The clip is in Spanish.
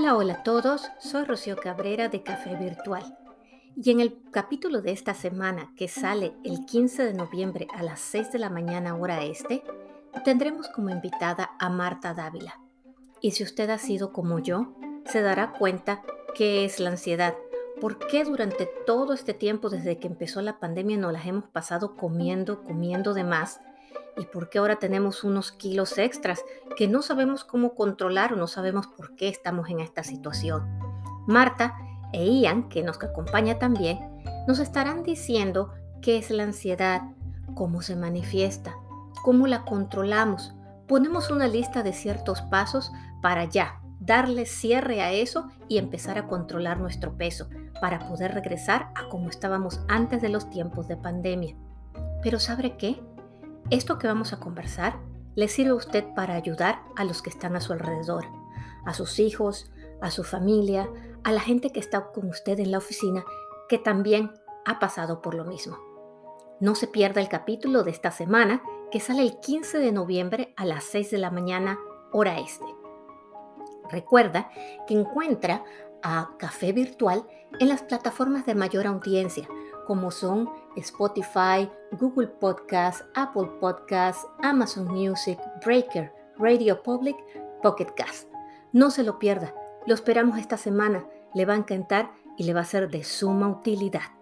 Hola, hola a todos, soy Rocío Cabrera de Café Virtual. Y en el capítulo de esta semana, que sale el 15 de noviembre a las 6 de la mañana hora este, tendremos como invitada a Marta Dávila. Y si usted ha sido como yo, se dará cuenta qué es la ansiedad, por qué durante todo este tiempo desde que empezó la pandemia nos las hemos pasado comiendo, comiendo de más y por qué ahora tenemos unos kilos extras que no sabemos cómo controlar o no sabemos por qué estamos en esta situación. Marta e Ian, que nos acompaña también, nos estarán diciendo qué es la ansiedad, cómo se manifiesta, cómo la controlamos. Ponemos una lista de ciertos pasos para ya darle cierre a eso y empezar a controlar nuestro peso para poder regresar a como estábamos antes de los tiempos de pandemia. Pero ¿sabe qué? Esto que vamos a conversar le sirve a usted para ayudar a los que están a su alrededor, a sus hijos, a su familia, a la gente que está con usted en la oficina, que también ha pasado por lo mismo. No se pierda el capítulo de esta semana que sale el 15 de noviembre a las 6 de la mañana hora este. Recuerda que encuentra a Café Virtual en las plataformas de mayor audiencia como son Spotify, Google Podcasts, Apple Podcasts, Amazon Music, Breaker, Radio Public, Pocket Cast. No se lo pierda, lo esperamos esta semana, le va a encantar y le va a ser de suma utilidad.